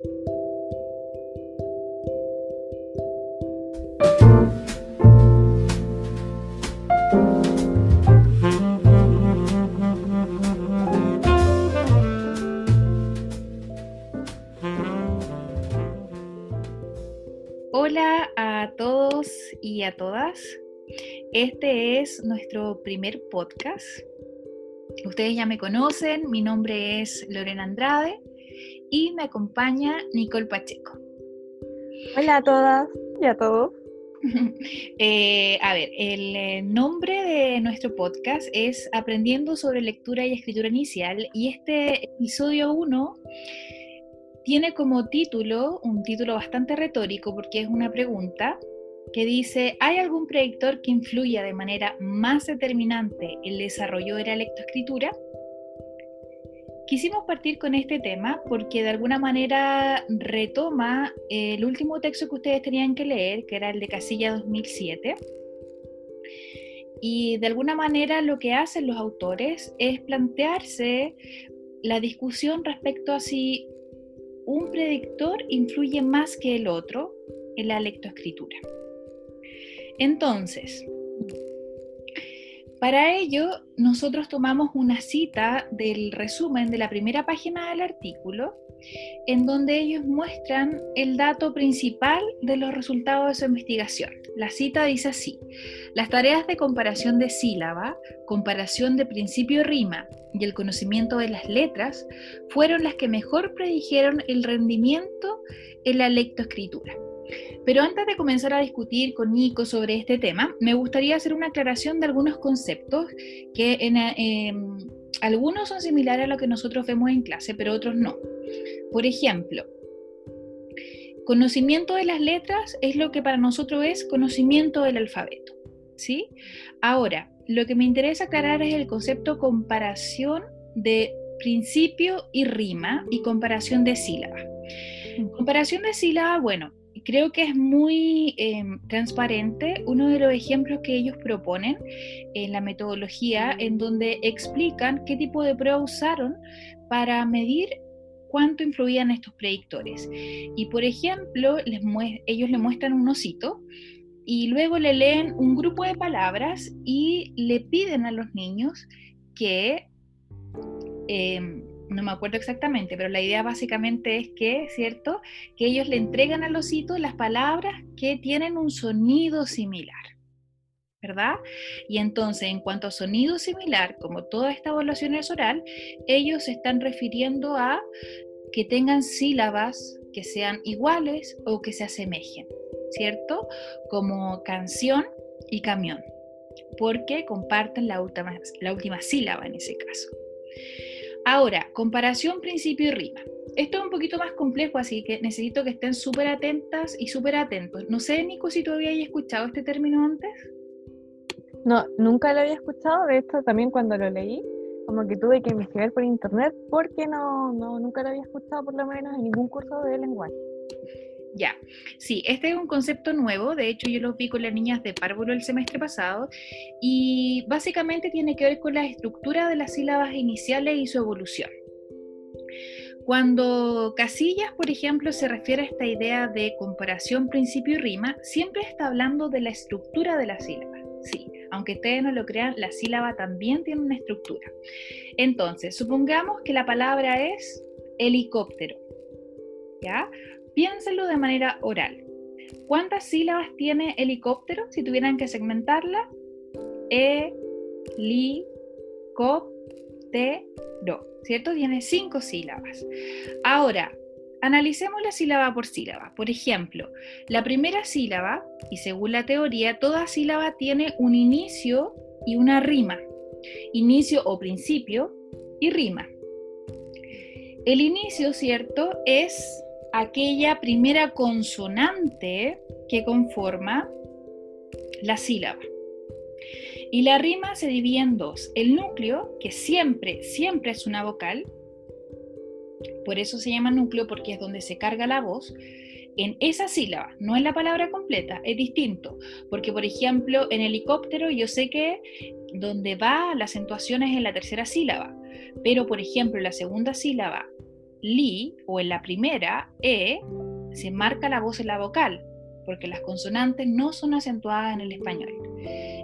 Hola a todos y a todas. Este es nuestro primer podcast. Ustedes ya me conocen, mi nombre es Lorena Andrade y me acompaña Nicole Pacheco. Hola a todas y a todos. Eh, a ver, el eh, nombre de nuestro podcast es Aprendiendo sobre lectura y escritura inicial y este episodio 1 tiene como título, un título bastante retórico porque es una pregunta que dice, ¿hay algún predictor que influya de manera más determinante el desarrollo de la lectoescritura? Quisimos partir con este tema porque de alguna manera retoma el último texto que ustedes tenían que leer, que era el de Casilla 2007. Y de alguna manera lo que hacen los autores es plantearse la discusión respecto a si un predictor influye más que el otro en la lectoescritura. Entonces, para ello, nosotros tomamos una cita del resumen de la primera página del artículo, en donde ellos muestran el dato principal de los resultados de su investigación. La cita dice así, las tareas de comparación de sílaba, comparación de principio rima y el conocimiento de las letras fueron las que mejor predijeron el rendimiento en la lectoescritura. Pero antes de comenzar a discutir con Nico sobre este tema, me gustaría hacer una aclaración de algunos conceptos que en, em, algunos son similares a lo que nosotros vemos en clase, pero otros no. Por ejemplo, conocimiento de las letras es lo que para nosotros es conocimiento del alfabeto. ¿sí? Ahora, lo que me interesa aclarar es el concepto comparación de principio y rima y comparación de sílaba. Comparación de sílaba, bueno, creo que es muy em, transparente uno de los ejemplos que ellos proponen en la metodología, en donde explican qué tipo de prueba usaron para medir cuánto influían estos predictores. Y por ejemplo, ellos le muestran un osito y luego le leen un grupo de palabras y le piden a los niños que em, no me acuerdo exactamente, pero la idea básicamente es que, ¿cierto? Que ellos le entregan al osito las palabras que tienen un sonido similar. ¿verdad? Y entonces, en cuanto a sonido similar, como toda esta evaluación es oral, ellos se están refiriendo a que tengan sílabas que sean iguales o que se asemejen, ¿cierto? Como canción y camión, porque comparten la última, la última sílaba en ese caso. Ahora, comparación principio y rima. Esto es un poquito más complejo, así que necesito que estén súper atentas y súper atentos. No sé, Nico, si tú habías escuchado este término antes. No, nunca lo había escuchado. De hecho, también cuando lo leí, como que tuve que investigar por internet porque no, no nunca lo había escuchado por lo menos en ningún curso de lenguaje. Ya, sí, este es un concepto nuevo, de hecho yo lo vi con las niñas de párvulo el semestre pasado y básicamente tiene que ver con la estructura de las sílabas iniciales y su evolución. Cuando Casillas, por ejemplo, se refiere a esta idea de comparación principio y rima, siempre está hablando de la estructura de la sílaba. Sí, aunque ustedes no lo crean, la sílaba también tiene una estructura. Entonces, supongamos que la palabra es helicóptero. ¿Ya? Piénsenlo de manera oral. ¿Cuántas sílabas tiene helicóptero si tuvieran que segmentarla? E, li, cop, te, ro. ¿Cierto? Tiene cinco sílabas. Ahora, analicemos la sílaba por sílaba. Por ejemplo, la primera sílaba, y según la teoría, toda sílaba tiene un inicio y una rima. Inicio o principio y rima. El inicio, ¿cierto? Es aquella primera consonante que conforma la sílaba. Y la rima se divide en dos. El núcleo, que siempre, siempre es una vocal, por eso se llama núcleo porque es donde se carga la voz, en esa sílaba, no en la palabra completa, es distinto. Porque, por ejemplo, en helicóptero yo sé que donde va la acentuación es en la tercera sílaba, pero, por ejemplo, la segunda sílaba li o en la primera e se marca la voz en la vocal, porque las consonantes no son acentuadas en el español.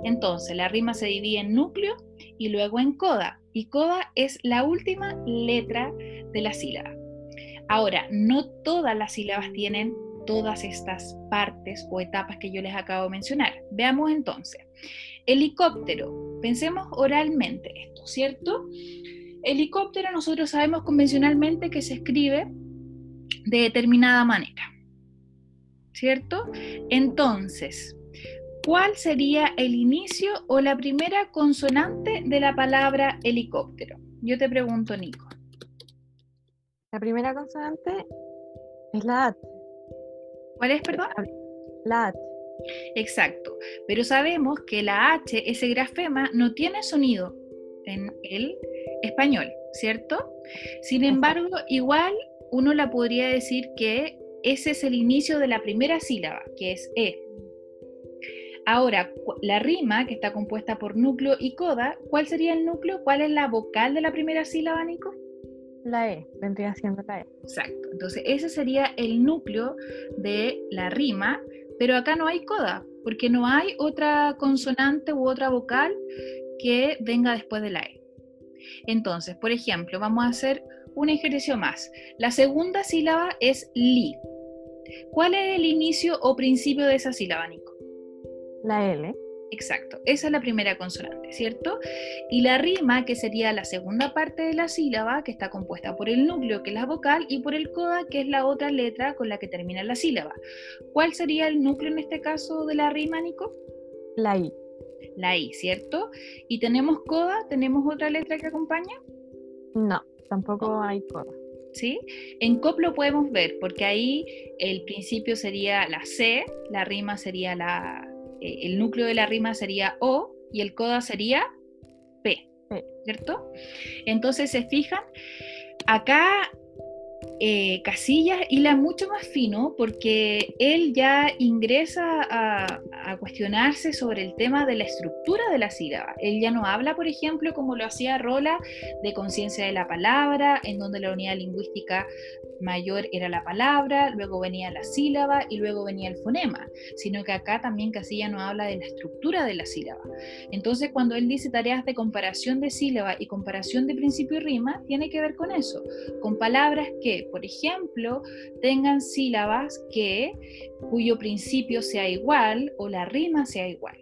Entonces, la rima se divide en núcleo y luego en coda, y coda es la última letra de la sílaba. Ahora, no todas las sílabas tienen todas estas partes o etapas que yo les acabo de mencionar. Veamos entonces. Helicóptero. Pensemos oralmente esto, ¿cierto? Helicóptero nosotros sabemos convencionalmente que se escribe de determinada manera. ¿Cierto? Entonces, ¿cuál sería el inicio o la primera consonante de la palabra helicóptero? Yo te pregunto, Nico. La primera consonante es la H. ¿Cuál es, perdón? La H. Exacto, pero sabemos que la H, ese grafema, no tiene sonido en el español, ¿cierto? Sin embargo, igual uno la podría decir que ese es el inicio de la primera sílaba, que es E. Ahora, la rima, que está compuesta por núcleo y coda, ¿cuál sería el núcleo? ¿Cuál es la vocal de la primera sílaba, Nico? La E, vendría siendo la E. Exacto. Entonces, ese sería el núcleo de la rima, pero acá no hay coda, porque no hay otra consonante u otra vocal que venga después de la E. Entonces, por ejemplo, vamos a hacer un ejercicio más. La segunda sílaba es li. ¿Cuál es el inicio o principio de esa sílaba, Nico? La L. Exacto, esa es la primera consonante, ¿cierto? Y la rima, que sería la segunda parte de la sílaba, que está compuesta por el núcleo, que es la vocal, y por el coda, que es la otra letra con la que termina la sílaba. ¿Cuál sería el núcleo en este caso de la rima, Nico? La I. La I, ¿cierto? ¿Y tenemos coda? ¿Tenemos otra letra que acompaña? No, tampoco hay coda. ¿Sí? En COP lo podemos ver, porque ahí el principio sería la C, la rima sería la, eh, el núcleo de la rima sería O y el coda sería P, ¿cierto? Entonces, se fijan, acá eh, Casillas hila mucho más fino porque él ya ingresa a, cuestionarse sobre el tema de la estructura de la sílaba. Él ya no habla, por ejemplo, como lo hacía Rola, de conciencia de la palabra, en donde la unidad lingüística mayor era la palabra, luego venía la sílaba y luego venía el fonema, sino que acá también Casilla no habla de la estructura de la sílaba. Entonces, cuando él dice tareas de comparación de sílaba y comparación de principio y rima, tiene que ver con eso, con palabras que, por ejemplo, tengan sílabas que cuyo principio sea igual o la rima sea igual.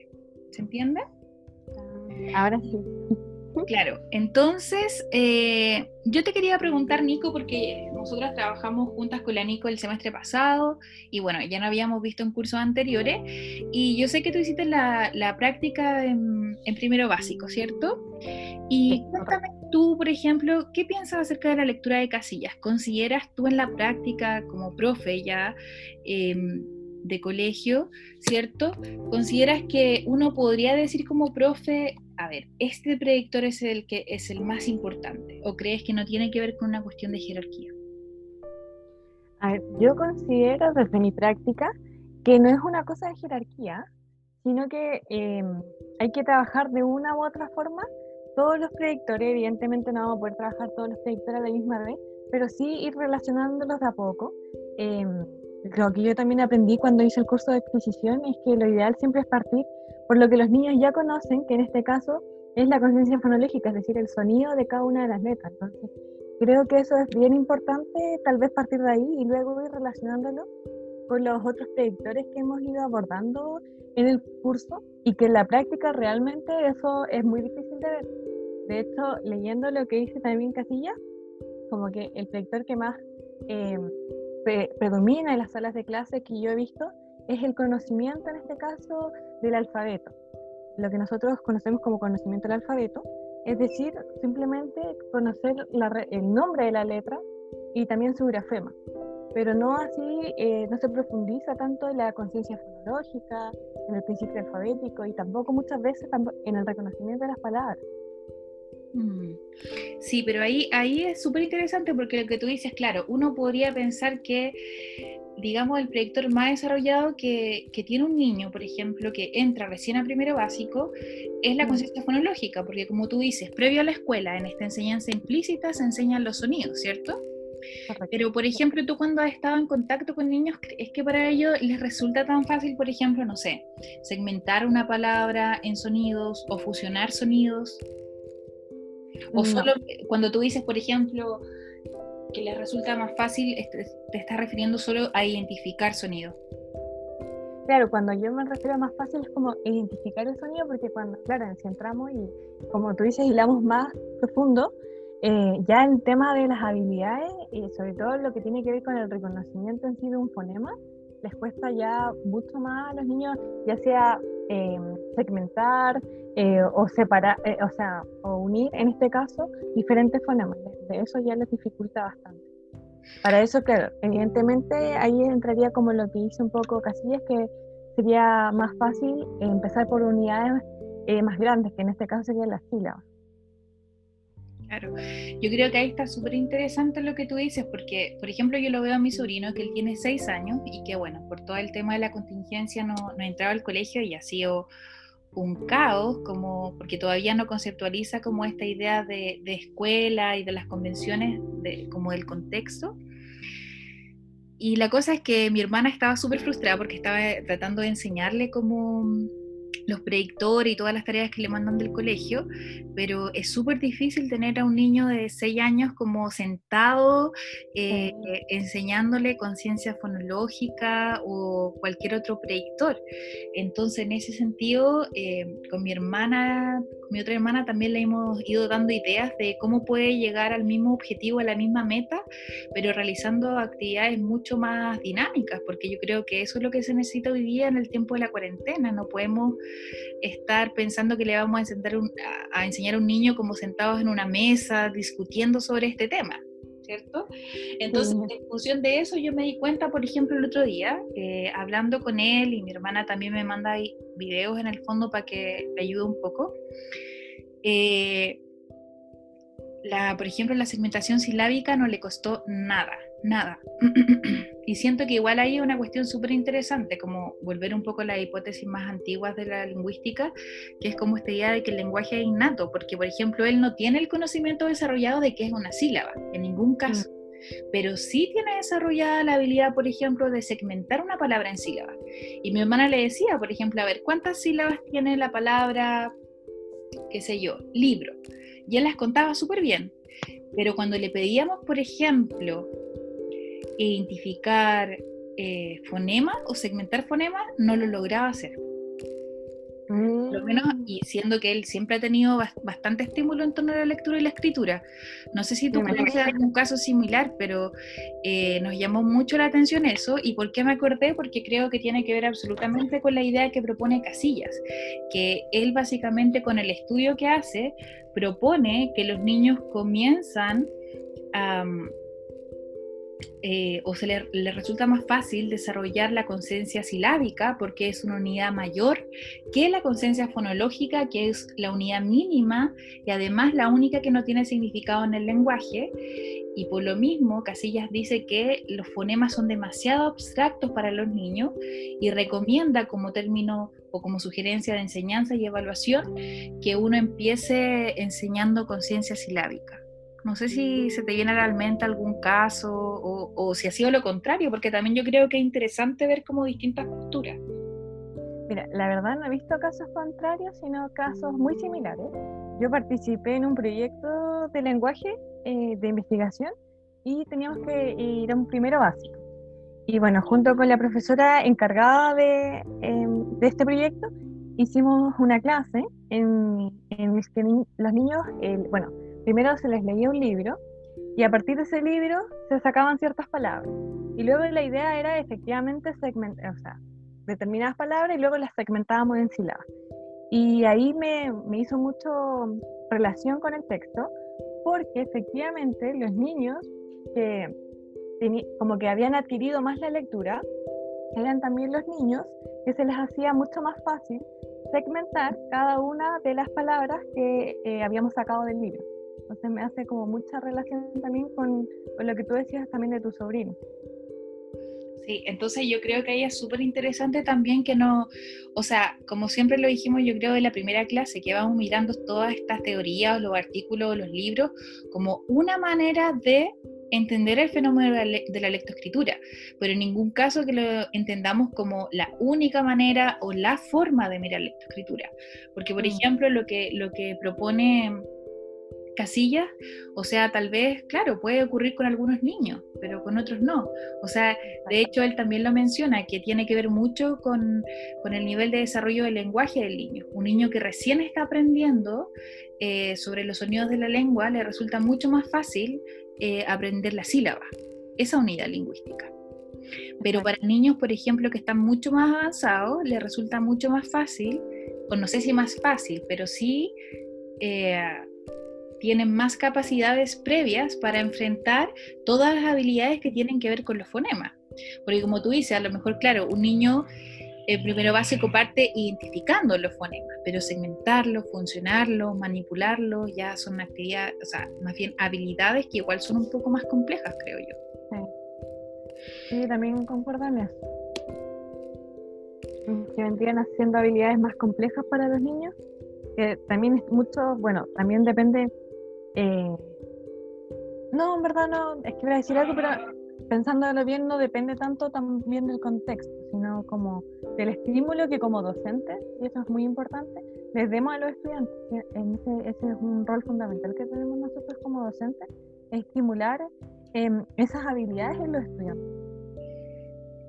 ¿Se entiende? Ahora sí. Claro, entonces eh, yo te quería preguntar, Nico, porque nosotras trabajamos juntas con la Nico el semestre pasado y bueno, ya no habíamos visto en cursos anteriores y yo sé que tú hiciste la, práctica en, primero básico, ¿cierto? Y cuéntame tú, por ejemplo, ¿qué piensas acerca de la lectura de casillas? ¿Consideras tú en la práctica como profe ya? Em, de colegio, ¿cierto? ¿Consideras que uno podría decir como profe, a ver, este predictor es el que es el más importante? ¿O crees que no tiene que ver con una cuestión de jerarquía? A ver, yo considero desde mi práctica que no es una cosa de jerarquía, sino que em, hay que trabajar de una u otra forma. Todos los predictores, evidentemente no vamos a poder trabajar todos los predictores a la misma vez, pero sí ir relacionándolos de a poco. Eh, lo que yo también aprendí cuando hice el curso de exposición es que lo ideal siempre es partir por lo que los niños ya conocen, que en este caso es la conciencia fonológica, es decir, el sonido de cada una de las letras. Entonces, creo que eso es bien importante, tal vez partir de ahí y luego ir relacionándolo con los otros predictores que hemos ido abordando en el curso y que en la práctica realmente eso es muy difícil de ver. De hecho, leyendo lo que dice también Casilla, como que el predictor que más eh, predomina en las salas de clase que yo he visto es el conocimiento, en este caso, del alfabeto. Lo que nosotros conocemos como conocimiento del alfabeto, es decir, simplemente conocer el nombre de la letra y también su grafema. Pero no así, eh, no se profundiza tanto en la conciencia fonológica, en el principio alfabético y tampoco muchas veces en el reconocimiento de las palabras. Mm. Sí, pero ahí, ahí es súper interesante porque lo que tú dices, claro, uno podría pensar que, digamos, el predictor más desarrollado que, que tiene un niño, por ejemplo, que entra recién a primero básico, es la conciencia fonológica, porque como tú dices, previo a la escuela, en esta enseñanza implícita se enseñan los sonidos, ¿cierto? Pero, por ejemplo, tú cuando has estado en contacto con niños, ¿es que para ellos les resulta tan fácil, por ejemplo, no sé, segmentar una palabra en sonidos o fusionar sonidos? O solo cuando tú dices, por ejemplo, que les resulta más fácil, te estás refiriendo solo a identificar sonido. Claro, cuando yo me refiero a más fácil es como identificar el sonido, porque cuando, claro, si entramos y, como tú dices, hilamos más profundo, eh, ya el tema de las habilidades y sobre todo lo que tiene que ver con el reconocimiento en sí de un fonema, les cuesta ya mucho más a los niños, ya sea eh, segmentar eh, o separar, o sea, o unir en este caso diferentes fonemas. De eso ya les dificulta bastante. Para eso, claro, evidentemente ahí entraría como lo que dice un poco Casillas, que sería más fácil empezar por unidades más grandes, que en este caso serían las sílabas. Claro, yo creo que ahí está súper interesante lo que tú dices, porque, por ejemplo, yo lo veo a mi sobrino, que él tiene seis años y que, bueno, por todo el tema de la contingencia no, no entraba al colegio y ha sido un caos, como, porque todavía no conceptualiza como esta idea de, de escuela y de las convenciones, como del contexto. Y la cosa es que mi hermana estaba súper frustrada porque estaba tratando de enseñarle como los predictores y todas las tareas que le mandan del colegio, pero es súper difícil tener a un niño de 6 años como sentado eh, enseñándole conciencia fonológica o cualquier otro predictor. Entonces, en ese sentido, eh, con mi hermana, con mi otra hermana, también le hemos ido dando ideas de cómo puede llegar al mismo objetivo, a la misma meta, pero realizando actividades mucho más dinámicas, porque yo creo que eso es lo que se necesita hoy día en el tiempo de la cuarentena. No podemos estar pensando que le vamos a, enseñar, a enseñar a un niño como sentados en una mesa discutiendo sobre este tema. ¿cierto? Entonces, en función de eso, yo me di cuenta, por ejemplo, el otro día, eh, hablando con él, y mi hermana también me manda videos en el fondo para que le ayude un poco. Eh, la, por ejemplo, la segmentación silábica no le costó nada, nada. y siento que igual hay una cuestión súper interesante, como volver un poco a las hipótesis más antiguas de la lingüística, que es como esta idea de que el lenguaje es innato, porque por ejemplo él no tiene el conocimiento desarrollado de qué es una sílaba, en ningún caso. Mm. Pero sí tiene desarrollada la habilidad, por ejemplo, de segmentar una palabra en sílabas. Y mi hermana le decía, por ejemplo, a ver, ¿cuántas sílabas tiene la palabra, qué sé yo, libro? Y él las contaba súper bien. Pero cuando le pedíamos, por ejemplo, identificar eh, fonemas o segmentar fonemas, no lo lograba hacer. Lo menos, mm. y siendo que él siempre ha tenido bastante estímulo en torno a la lectura y la escritura. No sé si tú conoces algún caso similar, pero eh, nos llamó mucho la atención eso. ¿Y por qué me acordé? Porque creo que tiene que ver absolutamente con la idea que propone Casillas, que él básicamente con el estudio que hace propone que los niños comienzan a eh, o se le, resulta más fácil desarrollar la conciencia silábica porque es una unidad mayor que la conciencia fonológica, que es la unidad mínima y además la única que no tiene significado en el lenguaje. Y por lo mismo, Casillas dice que los fonemas son demasiado abstractos para los niños y recomienda como término o como sugerencia de enseñanza y evaluación que uno empiece enseñando conciencia silábica. No sé si se te viene a la mente algún caso o, si ha sido lo contrario, porque también yo creo que es interesante ver como distintas posturas. Mira, la verdad no he visto casos contrarios, sino casos muy similares. Yo participé en un proyecto de lenguaje eh, de investigación y teníamos que ir a un primero básico. Y bueno, junto con la profesora encargada de, em, de este proyecto, hicimos una clase en, en la que los niños, bueno, primero se les leía un libro y a partir de ese libro se sacaban ciertas palabras. Y luego la idea era efectivamente segmentar, o sea, determinadas palabras y luego las segmentábamos en sílabas. Y ahí me, hizo mucho relación con el texto, porque efectivamente los niños que como que habían adquirido más la lectura, eran también los niños que se les hacía mucho más fácil segmentar cada una de las palabras que eh, habíamos sacado del libro. Entonces me hace como mucha relación también con, con lo que tú decías también de tu sobrino. Sí, entonces yo creo que ahí es súper interesante también que no, o sea, como siempre lo dijimos, yo creo en la primera clase, que vamos mirando todas estas teorías, los artículos, los libros, como una manera de entender el fenómeno de la, lectoescritura, pero en ningún caso que lo entendamos como la única manera o la forma de mirar lectoescritura. Porque, por mm. ejemplo, lo que, lo que propone casillas, o sea, tal vez, claro, puede ocurrir con algunos niños, pero con otros no. O sea, de hecho, él también lo menciona, que tiene que ver mucho con, el nivel de desarrollo del lenguaje del niño. Un niño que recién está aprendiendo eh, sobre los sonidos de la lengua, le resulta mucho más fácil eh, aprender la sílaba, esa unidad lingüística. Pero para niños, por ejemplo, que están mucho más avanzados, le resulta mucho más fácil, o no sé si más fácil, pero sí... Eh, tienen más capacidades previas para enfrentar todas las habilidades que tienen que ver con los fonemas. Porque como tú dices, a lo mejor, claro, un niño el primero básico parte identificando los fonemas, pero segmentarlos, funcionarlos, manipularlos, ya son actividades, o sea, más bien habilidades que igual son un poco más complejas, creo yo. Sí, también concuerdo eso. Que vendrían haciendo habilidades más complejas para los niños, que también es mucho, bueno, también depende eh, no, en verdad no, es que voy a decir algo, pero pensándolo bien, no depende tanto también del contexto, sino como del estímulo que como docente, y eso es muy importante, les demos a los estudiantes. ese, es un rol fundamental que tenemos nosotros como docentes, estimular em, esas habilidades en los estudiantes.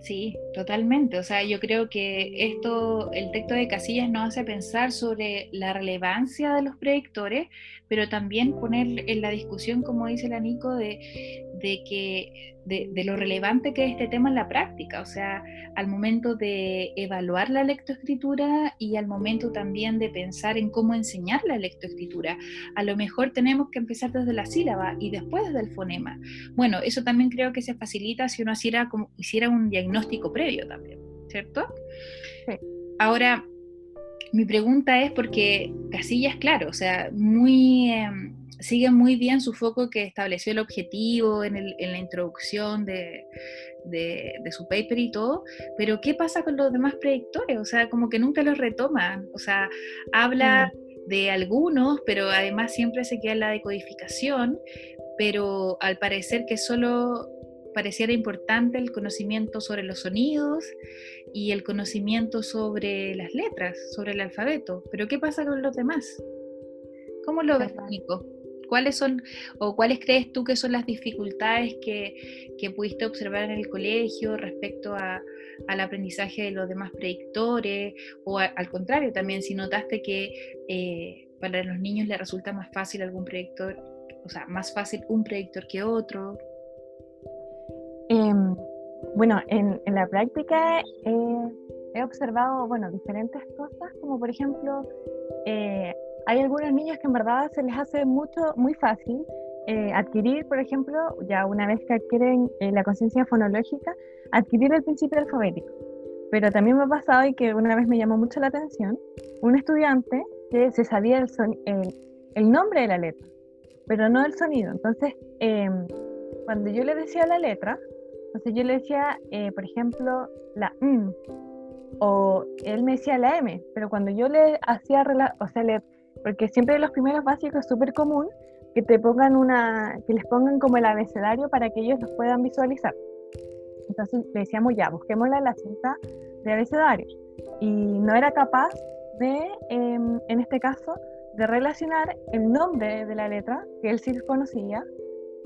Sí, totalmente. O sea, yo creo que esto, el texto de Casillas nos hace pensar sobre la relevancia de los predictores, pero también poner en la discusión, como dice la Nico, de, de que de, lo relevante que es este tema en la práctica, o sea, al momento de evaluar la lectoescritura y al momento también de pensar en cómo enseñar la lectoescritura. A lo mejor tenemos que empezar desde la sílaba y después desde el fonema. Bueno, eso también creo que se facilita si uno hiciera, como, hiciera un diagnóstico previo también, ¿cierto? Ahora, mi pregunta es porque Casillas, claro, o sea, muy... Em, sigue muy bien su foco que estableció el objetivo en, la introducción de, su paper y todo, pero ¿qué pasa con los demás predictores? O sea, como que nunca los retoman, o sea, habla mm. de algunos, pero además siempre se queda en la decodificación, pero al parecer que solo pareciera importante el conocimiento sobre los sonidos y el conocimiento sobre las letras, sobre el alfabeto, pero ¿qué pasa con los demás? ¿Cómo lo ves, Nico? ¿Cuáles son o cuáles crees tú que son las dificultades que, pudiste observar en el colegio respecto al aprendizaje de los demás predictores? O al contrario, también si notaste que eh, para los niños les resulta más fácil algún predictor, o sea, más fácil un predictor que otro. Em, bueno, en, la práctica he observado, bueno, diferentes cosas, como por ejemplo, eh, hay algunos niños que en verdad se les hace mucho, muy fácil eh, adquirir, por ejemplo, ya una vez que adquieren eh, la conciencia fonológica, adquirir el principio alfabético. Pero también me ha pasado y que una vez me llamó mucho la atención, un estudiante que se sabía el, el, nombre de la letra, pero no el sonido. Entonces, em, cuando yo le decía la letra, entonces yo le decía, eh, por ejemplo, la M, o él me decía la M, pero cuando yo le hacía, o sea, le porque siempre los primeros básicos es súper común que te pongan una, que les pongan como el abecedario para que ellos los puedan visualizar. Entonces le decíamos ya, busquémosla en la cinta de abecedario. Y no era capaz de, em, en este caso, de relacionar el nombre de la letra, que él sí conocía,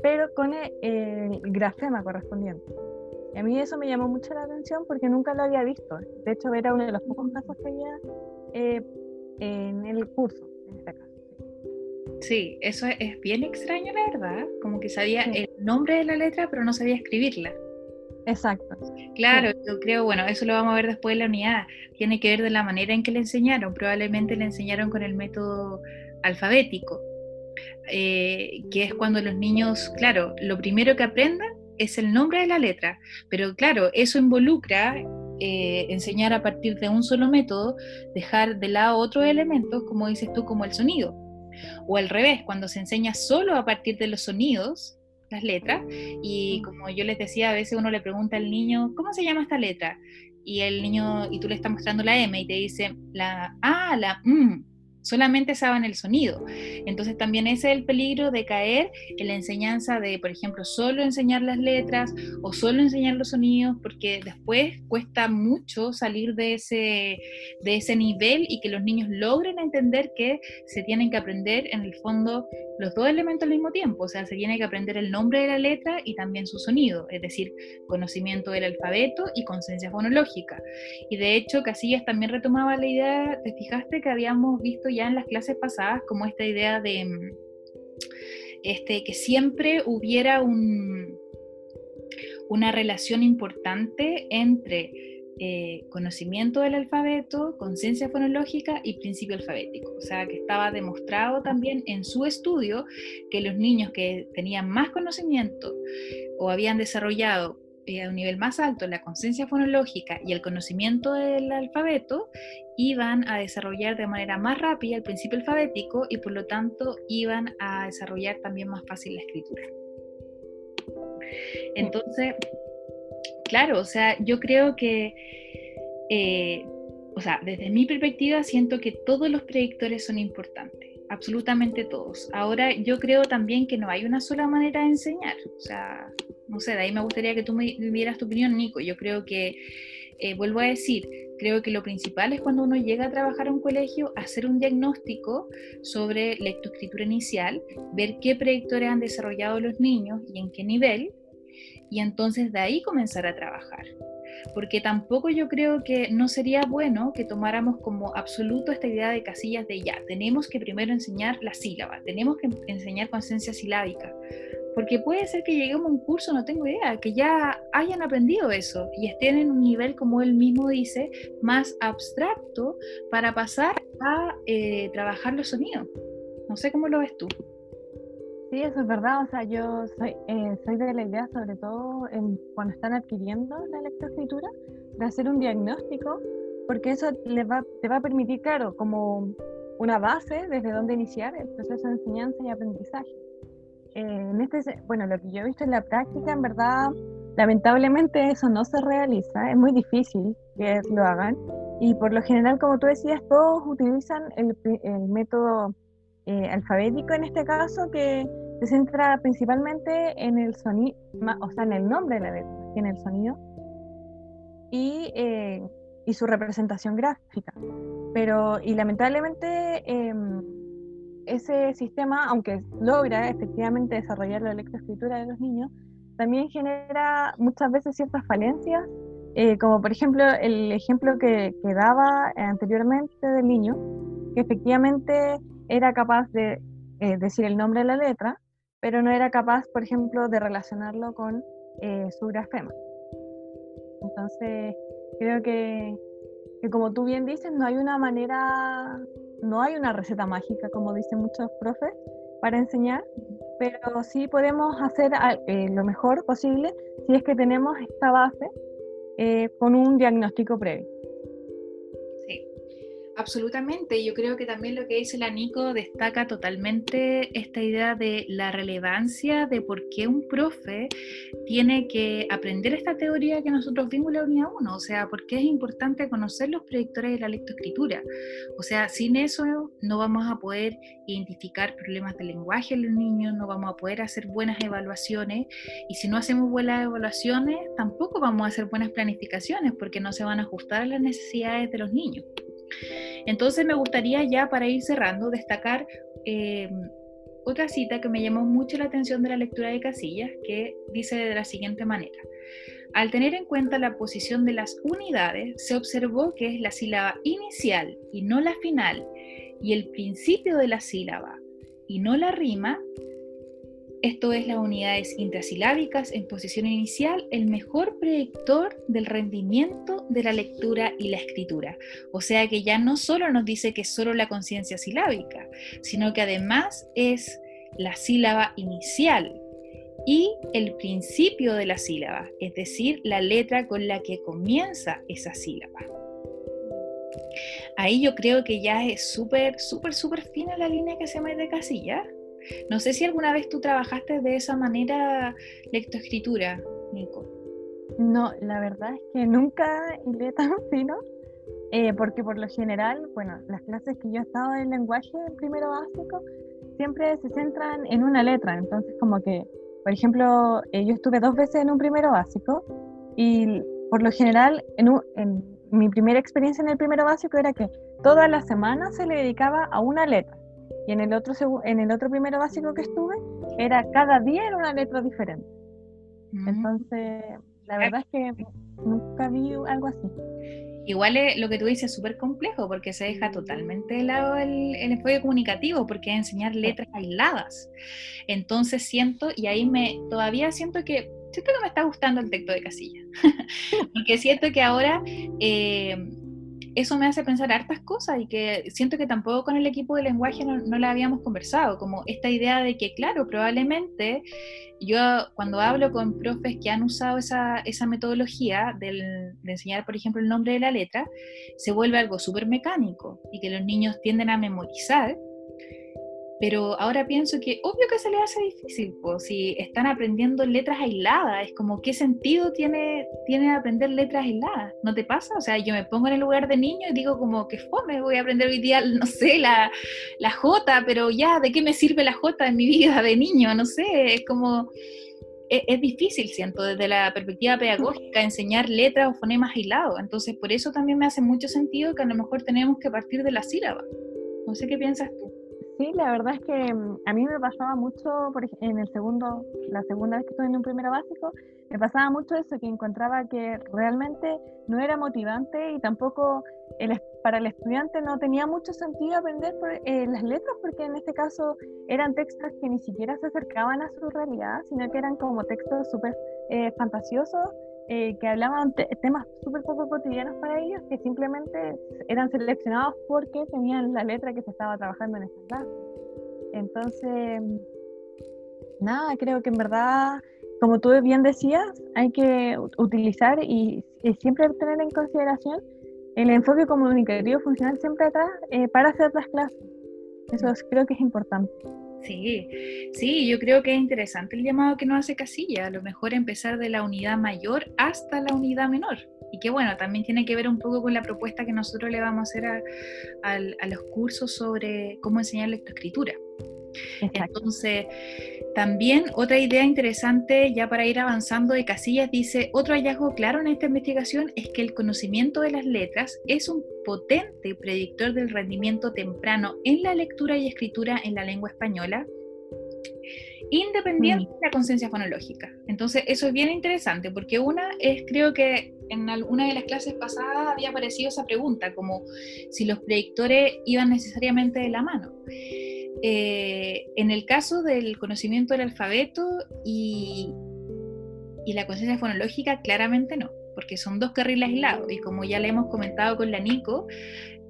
pero con el, grafema correspondiente. Y a mí eso me llamó mucho la atención porque nunca lo había visto. De hecho, era uno de los pocos casos que había eh, en el curso en este caso. Sí, eso es bien extraño, la verdad. Como que sabía el nombre de la letra, pero no sabía escribirla. Exacto. Claro, yo creo, bueno, eso lo vamos a ver después de la unidad. Tiene que ver de la manera en que le enseñaron. Probablemente le enseñaron con el método alfabético, eh, que es cuando los niños, claro, lo primero que aprendan es el nombre de la letra, pero claro, eso involucra eh, enseñar a partir de un solo método, dejar de lado otros elementos, como dices tú, como el sonido. O al revés, cuando se enseña solo a partir de los sonidos, las letras, y como yo les decía, a veces uno le pregunta al niño, ¿cómo se llama esta letra? Y el niño, y tú le estás mostrando la M y te dice, la A, la M, solamente saben el sonido. Entonces también ese es el peligro de caer en la enseñanza de, por ejemplo, solo enseñar las letras o solo enseñar los sonidos, porque después cuesta mucho salir de ese, de ese nivel y que los niños logren entender que se tienen que aprender en el fondo los dos elementos al mismo tiempo, o sea, se tiene que aprender el nombre de la letra y también su sonido, es decir, conocimiento del alfabeto y conciencia fonológica. Y de hecho, Casillas también retomaba la idea, te fijaste que habíamos visto ya en las clases pasadas como esta idea de mm, este, que siempre hubiera un, una relación importante entre eh, conocimiento del alfabeto, conciencia fonológica y principio alfabético. O sea, que estaba demostrado también en su estudio que los niños que tenían más conocimiento o habían desarrollado eh, a un nivel más alto la conciencia fonológica y el conocimiento del alfabeto, iban a desarrollar de manera más rápida el principio alfabético y por lo tanto iban a desarrollar también más fácil la escritura. Entonces, claro, o sea, yo creo que, eh, o sea, desde mi perspectiva siento que todos los predictores son importantes, absolutamente todos. Ahora, yo creo también que no hay una sola manera de enseñar, o sea, no sé, de ahí me gustaría que tú me dieras tu opinión, Nico. Yo creo que, eh, vuelvo a decir, creo que lo principal es cuando uno llega a trabajar a un colegio, hacer un diagnóstico sobre lectoescritura inicial, ver qué predictores han desarrollado los niños y en qué nivel, y entonces de ahí comenzar a trabajar. Porque tampoco yo creo que no sería bueno que tomáramos como absoluto esta idea de casillas de ya, tenemos que primero enseñar la sílaba, tenemos que enseñar conciencia silábica. Porque puede ser que lleguemos a un curso, no tengo idea, que ya hayan aprendido eso y estén en un nivel, como él mismo dice, más abstracto para pasar a eh, trabajar los sonidos. No sé cómo lo ves tú. Sí, eso es verdad. O sea, yo soy, eh, soy de la idea, sobre todo en, cuando están adquiriendo la lectoescritura, de hacer un diagnóstico, porque eso les va, te va a permitir, claro, como una base desde donde iniciar el proceso de enseñanza y aprendizaje. Eh, en este, bueno, lo que yo he visto en la práctica, en verdad, lamentablemente eso no se realiza, es muy difícil que lo hagan. Y por lo general, como tú decías, todos utilizan el, el método eh, alfabético en este caso que se centra principalmente en el sonido, o sea, en el nombre de la letra, en el sonido y, eh, y su representación gráfica. Pero, y lamentablemente, em, ese sistema, aunque logra efectivamente desarrollar la lectoescritura de los niños, también genera muchas veces ciertas falencias, eh, como por ejemplo el ejemplo que, que daba anteriormente del niño, que efectivamente era capaz de eh, decir el nombre de la letra, pero no era capaz, por ejemplo, de relacionarlo con eh, su grafema. Entonces, creo que, como tú bien dices, no hay una manera, no hay una receta mágica, como dicen muchos profes, para enseñar, pero sí podemos hacer eh, lo mejor posible si es que tenemos esta base con un diagnóstico previo. Absolutamente, yo creo que también lo que dice la Nico destaca totalmente esta idea de la relevancia de por qué un profe tiene que aprender esta teoría que nosotros vimos en la unidad 1, o sea, por qué es importante conocer los predictores de la lectoescritura. O sea, sin eso no vamos a poder identificar problemas de lenguaje en los niños, no vamos a poder hacer buenas evaluaciones y si no hacemos buenas evaluaciones tampoco vamos a hacer buenas planificaciones porque no se van a ajustar a las necesidades de los niños. Entonces me gustaría ya para ir cerrando destacar eh, otra cita que me llamó mucho la atención de la lectura de Casillas, que dice de la siguiente manera. Al tener en cuenta la posición de las unidades, se observó que es la sílaba inicial y no la final, y el principio de la sílaba y no la rima, esto es las unidades intrasilábicas en posición inicial, el mejor predictor del rendimiento de la lectura y la escritura. O sea que ya no solo nos dice que es solo la conciencia silábica, sino que además es la sílaba inicial y el principio de la sílaba, es decir, la letra con la que comienza esa sílaba. Ahí yo creo que ya es súper, súper, súper fina la línea que se mete casilla no sé si alguna vez tú trabajaste de esa manera lectoescritura, Nico. No, la verdad es que nunca hilé tan fino, eh, porque por lo general, bueno, las clases que yo he estado en lenguaje en primero básico siempre se centran en una letra, entonces como que, por ejemplo, eh, yo estuve dos veces en un primero básico y por lo general en, en mi primera experiencia en el primero básico era que toda la semana se le dedicaba a una letra y en el otro, en el otro primero básico que estuve era cada día era una letra diferente. Mm. Entonces, la verdad es que nunca vi algo así. Igual lo que tú dices es súper complejo porque se deja totalmente de lado el, el, enfoque comunicativo porque es enseñar letras aisladas. Entonces siento, y ahí me todavía siento que, siento que me está gustando el texto de Casilla, porque siento que ahora... Eh, eso me hace pensar hartas cosas y que siento que tampoco con el equipo de lenguaje no, la habíamos conversado, como esta idea de que, claro, probablemente yo cuando hablo con profes que han usado esa, esa metodología de enseñar, por ejemplo, el nombre de la letra, se vuelve algo súper mecánico y que los niños tienden a memorizar pero ahora pienso que obvio que se les hace difícil, pues si están aprendiendo letras aisladas, es como qué sentido tiene, tiene aprender letras aisladas, ¿no te pasa? O sea, yo me pongo en el lugar de niño y digo como que fome, voy a aprender hoy día, no sé, la, la J, pero ya, ¿de qué me sirve la J en mi vida de niño? No sé, es como, es, es difícil, siento, desde la perspectiva pedagógica, enseñar letras o fonemas aislados, entonces por eso también me hace mucho sentido que a lo mejor tenemos que partir de la sílaba. No sé qué piensas tú. Sí, la verdad es que mm, a mí me pasaba mucho, por en el segundo, la segunda vez que estuve en un primero básico, me pasaba mucho eso, que encontraba que realmente no era motivante y tampoco el, para el estudiante no tenía mucho sentido aprender eh, las letras, porque en este caso eran textos que ni siquiera se acercaban a su realidad, sino que eran como textos súper eh, fantasiosos eh, que hablaban temas súper poco cotidianos para ellos, que simplemente eran seleccionados porque tenían la letra que se estaba trabajando en esa clase. Entonces, nada, creo que en verdad, como tú bien decías, hay que utilizar y, siempre tener en consideración el enfoque comunicativo funcional siempre atrás eh, para hacer las clases. Eso creo que es importante. Sí, sí, yo creo que es interesante el llamado que nos hace Casilla, a lo mejor empezar de la unidad mayor hasta la unidad menor. Y que bueno, también tiene que ver un poco con la propuesta que nosotros le vamos a hacer a, a los cursos sobre cómo enseñar lectoescritura. Entonces, también otra idea interesante, ya para ir avanzando de Casillas, dice, otro hallazgo claro en esta investigación es que el conocimiento de las letras es un potente predictor del rendimiento temprano en la lectura y escritura en la lengua española, independiente mm. de la conciencia fonológica. Entonces, eso es bien interesante, porque una es, creo que en alguna de las clases pasadas había aparecido esa pregunta, como si los predictores iban necesariamente de la mano. Eh, en el caso del conocimiento del alfabeto y, la conciencia fonológica, claramente no, porque son dos carriles aislados. Y como ya le hemos comentado con la Nico,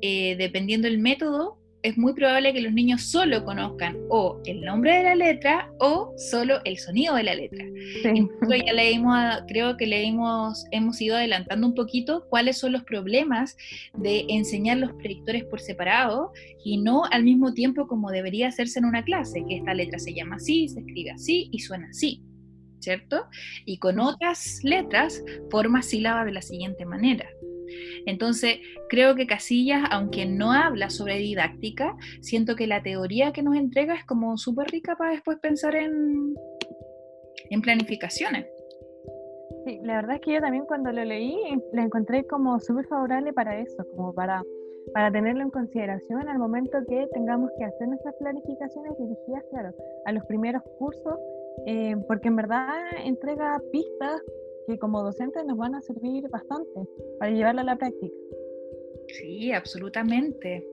eh, dependiendo del método, es muy probable que los niños solo conozcan o el nombre de la letra o solo el sonido de la letra. Sí. ya leímos, creo que leímos, hemos ido adelantando un poquito cuáles son los problemas de enseñar los predictores por separado y no al mismo tiempo como debería hacerse en una clase, que esta letra se llama así, se escribe así y suena así. ¿Cierto? Y con otras letras forma sílaba de la siguiente manera. Entonces, creo que Casillas, aunque no habla sobre didáctica, siento que la teoría que nos entrega es como súper rica para después pensar en, en planificaciones. Sí, la verdad es que yo también cuando lo leí la encontré como súper favorable para eso, como para, para tenerlo en consideración al momento que tengamos que hacer nuestras planificaciones dirigidas, claro, a los primeros cursos, eh, porque en verdad entrega pistas que como docentes nos van a servir bastante para llevarlo a la práctica. Sí, absolutamente.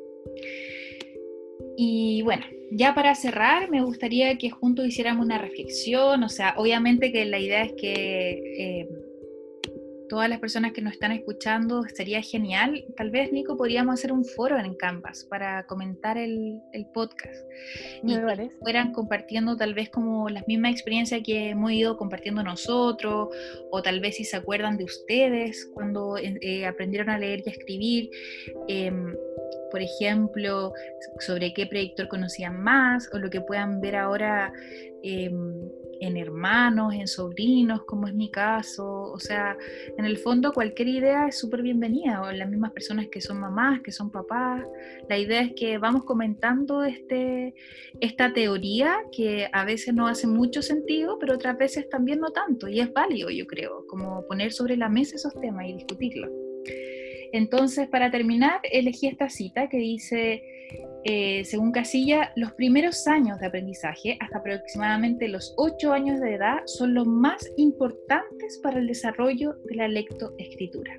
Y bueno, ya para cerrar, me gustaría que juntos hiciéramos una reflexión, o sea, obviamente que la idea es que eh, todas las personas que nos están escuchando, sería genial. Tal vez, Nico, podríamos hacer un foro en Canvas para comentar el, podcast. y fueran compartiendo tal vez como las mismas experiencias que hemos ido compartiendo nosotros, o tal vez si se acuerdan de ustedes cuando eh, aprendieron a leer y a escribir. Em, por ejemplo, sobre qué predictor conocían más, o lo que puedan ver ahora em, en hermanos, en sobrinos, como es mi caso. O sea, en el fondo cualquier idea es súper bienvenida, o las mismas personas que son mamás, que son papás. La idea es que vamos comentando este, esta teoría que a veces no hace mucho sentido, pero otras veces también no tanto. Y es válido, yo creo, como poner sobre la mesa esos temas y discutirlos. Entonces, para terminar, elegí esta cita que dice, eh, según Casilla, los primeros años de aprendizaje, hasta aproximadamente los 8 años de edad, son los más importantes para el desarrollo de la lectoescritura.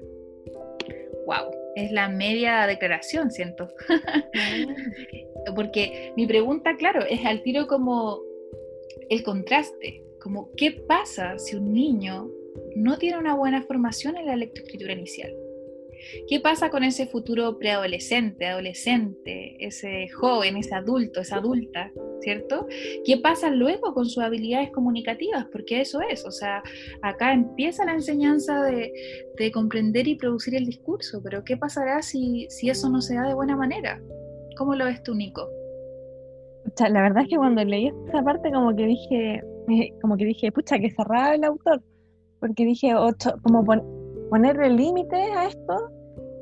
¡Wow! Es la media declaración, siento. Porque mi pregunta, claro, es al tiro como el contraste, como qué pasa si un niño no tiene una buena formación en la lectoescritura inicial. ¿Qué pasa con ese futuro preadolescente, adolescente, ese joven, ese adulto, esa adulta, ¿cierto? ¿Qué pasa luego con sus habilidades comunicativas? Porque eso es, o sea, acá empieza la enseñanza de, comprender y producir el discurso, pero ¿qué pasará si, si eso no se da de buena manera? ¿Cómo lo ves tú, Nico? la verdad es que cuando leí esa parte como que dije, como que dije, pucha, que cerraba el autor, porque dije, ocho, como ponerle límite a esto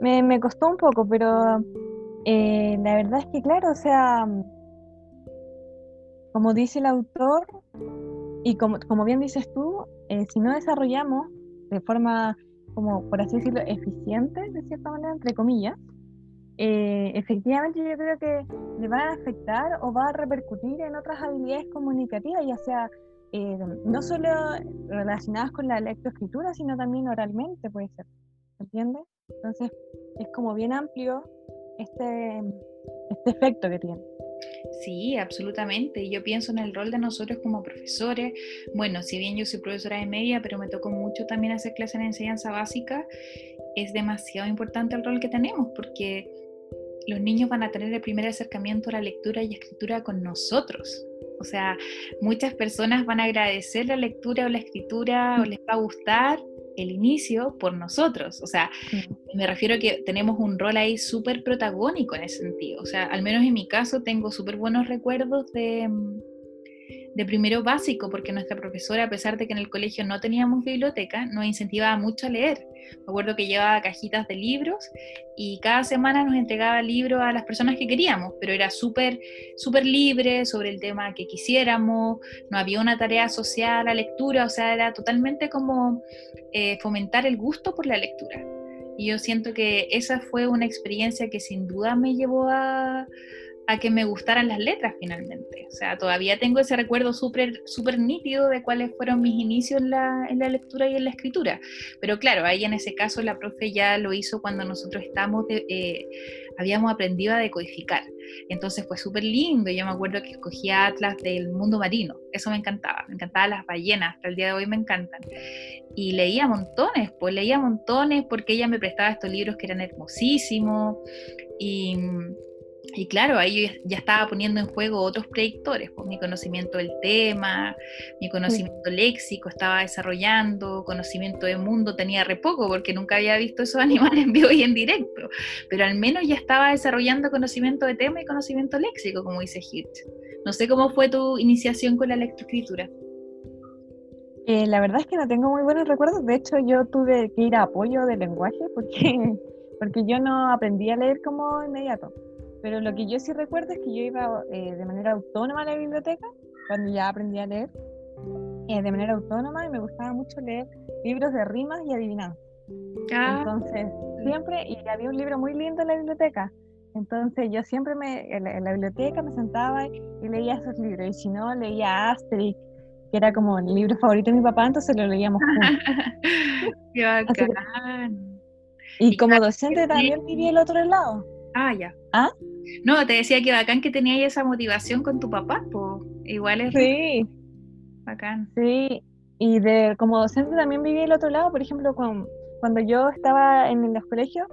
me, costó un poco, pero eh, la verdad es que, claro, o sea, como dice el autor, y como, como bien dices tú, eh, si no desarrollamos de forma, como por así decirlo, eficiente, de cierta manera, entre comillas, eh, efectivamente yo creo que le va a afectar o va a repercutir en otras habilidades comunicativas, ya sea no solo relacionadas con la lectoescritura, sino también oralmente puede ser, ¿entiendes? Entonces, es como bien amplio este, este efecto que tiene. Sí, absolutamente. Yo pienso en el rol de nosotros como profesores. Bueno, si bien yo soy profesora de media, pero me tocó mucho también hacer clases en enseñanza básica, es demasiado importante el rol que tenemos porque los niños van a tener el primer acercamiento a la lectura y escritura con nosotros. O sea, muchas personas van a agradecer la lectura o la escritura o les va a gustar el inicio por nosotros. O sea, me refiero a que tenemos un rol ahí súper protagónico en ese sentido. O sea, al menos en mi caso tengo súper buenos recuerdos de, de primero básico, porque nuestra profesora, a pesar de que en el colegio no teníamos biblioteca, nos incentivaba mucho a leer. Me acuerdo que llevaba cajitas de libros y cada semana nos entregaba libros a las personas que queríamos, pero era súper súper libre sobre el tema que quisiéramos, no había una tarea social a lectura, o sea, era totalmente como eh, fomentar el gusto por la lectura. Y yo siento que esa fue una experiencia que sin duda me llevó a, a que me gustaran las letras finalmente. O sea, todavía tengo ese recuerdo súper super nítido de cuáles fueron mis inicios en la, en la, lectura y en la escritura. Pero claro, ahí en ese caso la profe ya lo hizo cuando nosotros estamos eh, habíamos aprendido a decodificar. Entonces fue súper lindo. Yo me acuerdo que escogía atlas del mundo marino. Eso me encantaba. Me encantaban las ballenas. Hasta el día de hoy me encantan. Y leía montones, pues leía montones porque ella me prestaba estos libros que eran hermosísimos. Y y claro, ahí ya estaba poniendo en juego otros predictores, pues mi conocimiento del tema, mi conocimiento léxico estaba desarrollando, conocimiento del mundo tenía re poco porque nunca había visto esos animales en vivo y en directo, pero al menos ya estaba desarrollando conocimiento de tema y conocimiento léxico, como dice Hirsch. No sé cómo fue tu iniciación con la lectoescritura. Eh, la verdad es que no tengo muy buenos recuerdos, de hecho yo tuve que ir a apoyo de lenguaje porque, porque yo no aprendí a leer como inmediato. Pero lo que yo sí recuerdo es que yo iba eh, de manera autónoma a la biblioteca, cuando ya aprendí a leer, eh, de manera autónoma y me gustaba mucho leer libros de rimas y adivinanzas. Ah. Entonces, siempre, y había un libro muy lindo en la biblioteca. Entonces, yo siempre me, en la, biblioteca me sentaba y, leía esos libros. Y si no, leía Asterix, que era como el libro favorito de mi papá, entonces lo leíamos juntos. Qué bacán. y como docente también viví el otro lado. Ah, ya. ¿Ah? No, te decía que bacán que tenías esa motivación con tu papá, pues igual es sí. bacán. Sí, y de como docente también viví el otro lado, por ejemplo, cuando yo estaba en los colegios,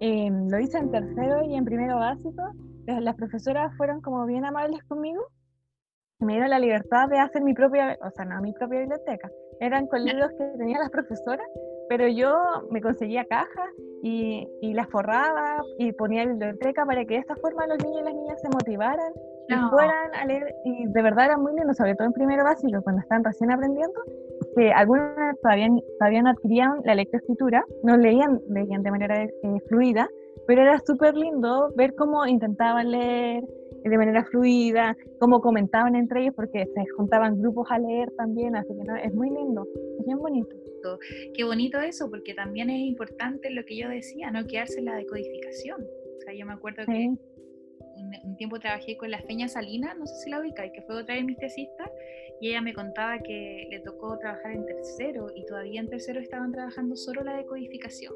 em, lo hice en tercero y en primero básico, las profesoras fueron como bien amables conmigo, me dieron la libertad de hacer mi propia, o sea, no mi propia biblioteca, eran con libros que tenían las profesoras pero yo me conseguía cajas y, las forraba y ponía biblioteca para que de esta forma los niños y las niñas se motivaran y fueran a leer, y de verdad era muy lindo, sobre todo en primero básico, cuando están recién aprendiendo, que algunos todavía, todavía no adquirían la lectoescritura, no leían, leían de manera eh, fluida, pero era súper lindo ver cómo intentaban leer de manera fluida, cómo comentaban entre ellos, porque se juntaban grupos a leer también, así que no, es muy lindo, es bien bonito. Qué bonito eso, porque también es importante lo que yo decía, no quedarse en la decodificación. O sea, yo me acuerdo que un, tiempo trabajé con la Feña Salina, no sé si la ubica, y que fue otra de mis tesistas, y ella me contaba que le tocó trabajar en tercero y todavía en tercero estaban trabajando solo la decodificación.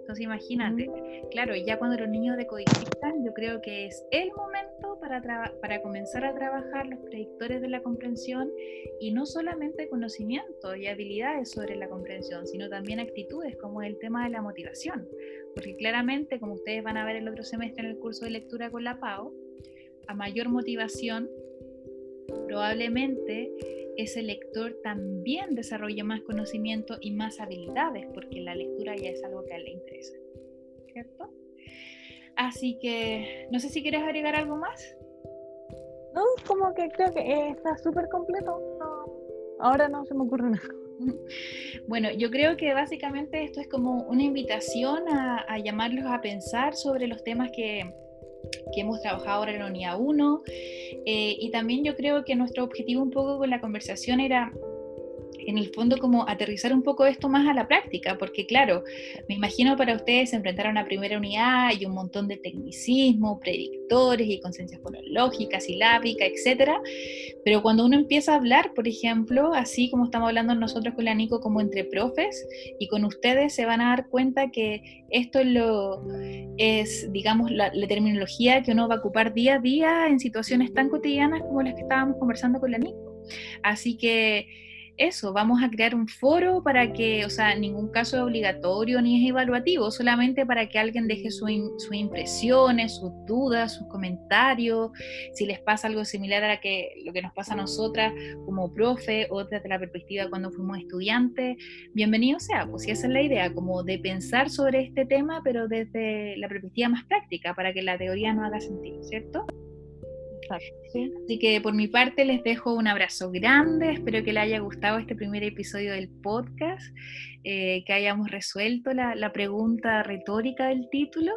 Entonces imagínate, mm. claro, ya cuando los niños decodifican, yo creo que es el momento para, para comenzar a trabajar los predictores de la comprensión y no solamente conocimiento y habilidades sobre la comprensión, sino también actitudes como el tema de la motivación. Porque claramente, como ustedes van a ver el otro semestre en el curso de lectura con la PAO, a mayor motivación, probablemente ese lector también desarrolle más conocimiento y más habilidades, porque la lectura ya es algo que a él le interesa. ¿Cierto? Así que, no sé si quieres agregar algo más. No, como que creo que está súper completo. ahora no se me ocurre nada. Bueno, yo creo que básicamente esto es como una invitación a, a llamarlos a pensar sobre los temas que, que hemos trabajado ahora en la unidad 1. Eh, y también yo creo que nuestro objetivo un poco con la conversación era en el fondo como aterrizar un poco esto más a la práctica, porque claro, me imagino para ustedes enfrentar a una primera unidad y un montón de tecnicismo, predictores y conciencias fonológicas, silábica, etcétera, pero cuando uno empieza a hablar, por ejemplo, así como estamos hablando nosotros con la Nico como entre profes y con ustedes se van a dar cuenta que esto es lo es digamos la, la terminología que uno va a ocupar día a día en situaciones tan cotidianas como las que estábamos conversando con la Nico. Así que eso, vamos a crear un foro para que, o sea, ningún caso es obligatorio ni es evaluativo, solamente para que alguien deje sus impresiones, sus dudas, sus comentarios, si les pasa algo similar a que, lo que nos pasa a nosotras como profe o desde la perspectiva cuando fuimos estudiantes, bienvenido sea, pues si esa es la idea, como de pensar sobre este tema, pero desde la perspectiva más práctica, para que la teoría no haga sentido, ¿cierto? Así que por mi parte les dejo un abrazo grande, espero que les haya gustado este primer episodio del podcast, eh, que hayamos resuelto la, pregunta retórica del título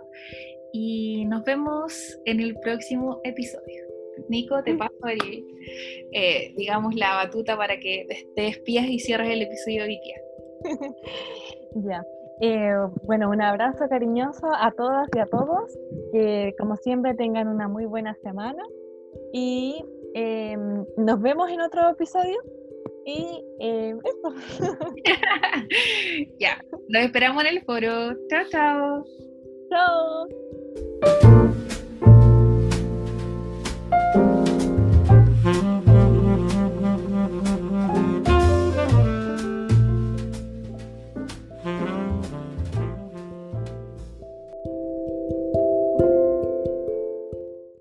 y nos vemos en el próximo episodio. Nico, te paso eh, digamos la batuta para que te despidas y cierres el episodio de hoy día. ya. Eh, bueno, un abrazo cariñoso a todas y a todos. Que como siempre tengan una muy buena semana y em, nos vemos en otro episodio. Y eh, eso. ya, nos esperamos en el foro. Chao, chao. Chao.